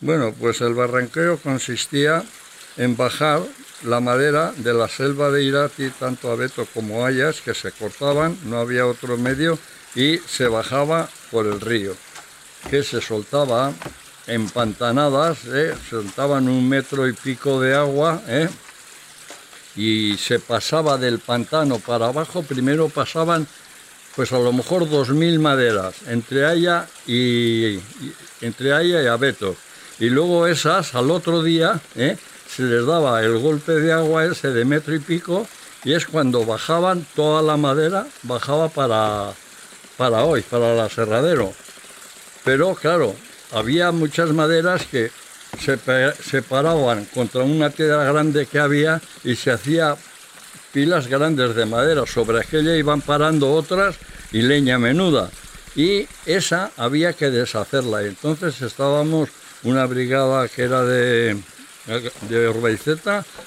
Bueno, pues el barranqueo consistía en bajar la madera de la selva de Irati, tanto abeto como hayas, que se cortaban, no había otro medio, y se bajaba por el río, que se soltaba en pantanadas, ¿eh? soltaban un metro y pico de agua, ¿eh? y se pasaba del pantano para abajo, primero pasaban pues a lo mejor dos mil maderas entre Haya y, entre Haya y Abeto. Y luego esas al otro día ¿eh? se les daba el golpe de agua ese de metro y pico y es cuando bajaban toda la madera, bajaba para, para hoy, para el aserradero. Pero claro, había muchas maderas que se, se paraban contra una piedra grande que había y se hacía pilas grandes de madera. Sobre aquella iban parando otras y leña menuda. Y esa había que deshacerla. Entonces estábamos una brigada que era de, de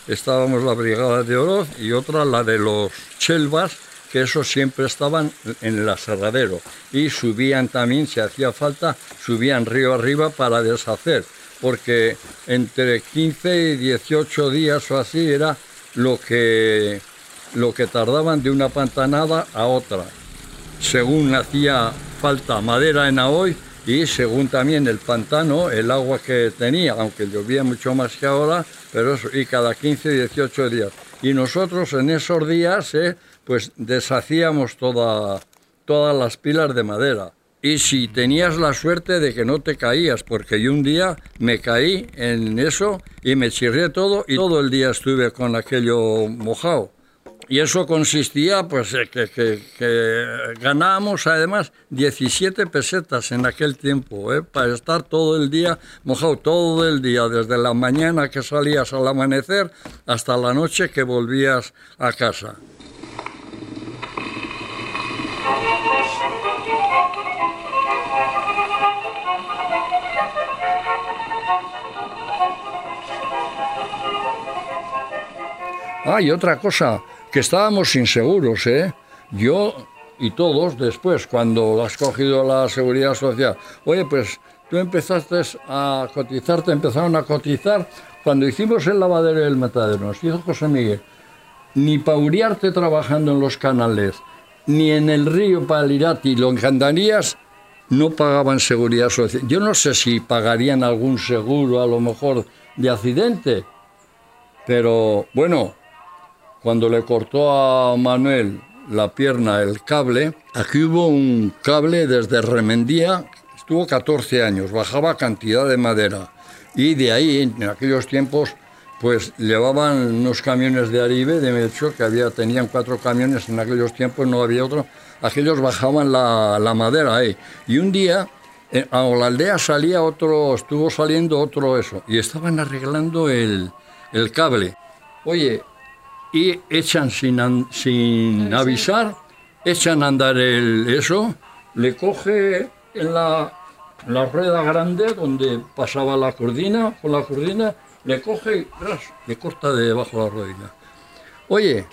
estábamos la brigada de Oroz y otra la de los Chelvas, que esos siempre estaban en el aserradero. Y subían también, si hacía falta, subían río arriba para deshacer, porque entre 15 y 18 días o así era lo que, lo que tardaban de una pantanada a otra, según hacía falta madera en Ahoy y según también el pantano, el agua que tenía, aunque llovía mucho más que ahora, pero y cada 15, 18 días. Y nosotros en esos días, eh, pues deshacíamos toda, todas las pilas de madera. Y si tenías la suerte de que no te caías, porque yo un día me caí en eso y me chirré todo y todo el día estuve con aquello mojado. Y eso consistía, pues, que, que, ganábamos además 17 pesetas en aquel tiempo, ¿eh? para estar todo el día mojado, todo el día, desde la mañana que salías al amanecer hasta la noche que volvías a casa. Ah, y otra cosa, que estábamos inseguros, ¿eh? Yo y todos después, cuando has cogido la seguridad social, oye, pues tú empezaste a cotizar, te empezaron a cotizar cuando hicimos el lavadero del matadero, nos hizo José Miguel, ni pauriarte trabajando en los canales, ni en el río Palirati, lo encantarías, no pagaban seguridad social. Yo no sé si pagarían algún seguro, a lo mejor, de accidente, pero bueno, cuando le cortó a Manuel la pierna el cable, aquí hubo un cable desde Remendía, estuvo 14 años, bajaba cantidad de madera. Y de ahí, en aquellos tiempos, pues llevaban unos camiones de Aribe, de hecho, que había, tenían cuatro camiones en aquellos tiempos, no había otro. Aquellos bajaban la, madera ahí. Y un día, eh, a la aldea salía otro, estuvo saliendo otro eso, y estaban arreglando el, el cable. Oye, y echan sin, sin avisar, echan a andar el, eso, le coge en la, la rueda grande donde pasaba la cordina, con la cordina, le coge y le corta de debajo la rodilla. Oye,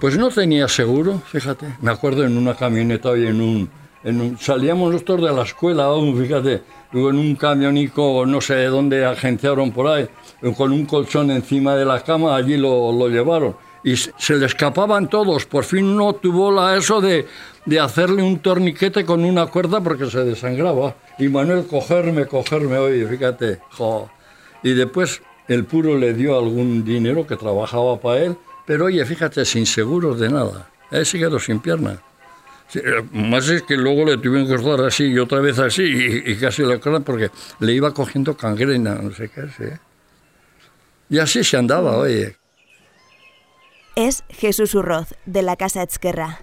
pues no tenía seguro, fíjate, me acuerdo en una camioneta y en un, en un, salíamos nosotros de la escuela aún, fíjate, luego en un camionico, no sé de dónde agenciaron por ahí, con un colchón encima de la cama, allí lo, lo llevaron y se le escapaban todos. Por fin no tuvo la eso de, de hacerle un torniquete con una cuerda porque se desangraba. Y Manuel, cogerme, cogerme, oye, fíjate, Y después el puro le dio algún dinero que trabajaba para él, pero oye, fíjate, sin seguros de nada. Él se quedó sin pierna. más es que luego le tuvieron que cortar así y otra vez así y, casi le cortan porque le iba cogiendo cangrena, no sé qué, sí. Y así se andaba, oye. Es Jesús Urroz, de la Casa Ezquerra.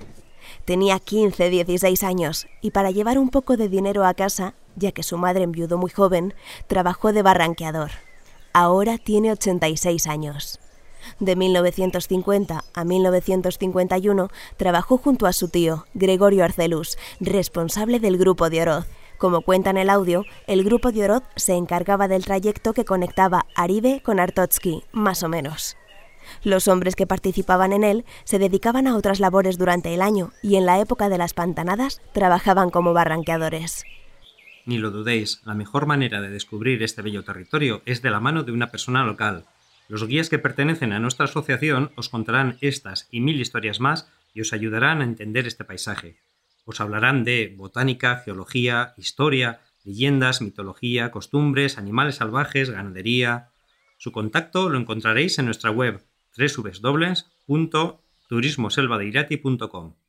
Tenía 15, 16 años y para llevar un poco de dinero a casa, ya que su madre enviudó muy joven, trabajó de barranqueador. Ahora tiene 86 años. De 1950 a 1951 trabajó junto a su tío, Gregorio Arcelus, responsable del Grupo de Oroz. Como cuenta en el audio, el Grupo de Oroz se encargaba del trayecto que conectaba Aribe con Artotsky, más o menos. Los hombres que participaban en él se dedicaban a otras labores durante el año y en la época de las pantanadas trabajaban como barranqueadores. Ni lo dudéis, la mejor manera de descubrir este bello territorio es de la mano de una persona local. Los guías que pertenecen a nuestra asociación os contarán estas y mil historias más y os ayudarán a entender este paisaje. Os hablarán de botánica, geología, historia, leyendas, mitología, costumbres, animales salvajes, ganadería. Su contacto lo encontraréis en nuestra web www.turismoselvadeirati.com.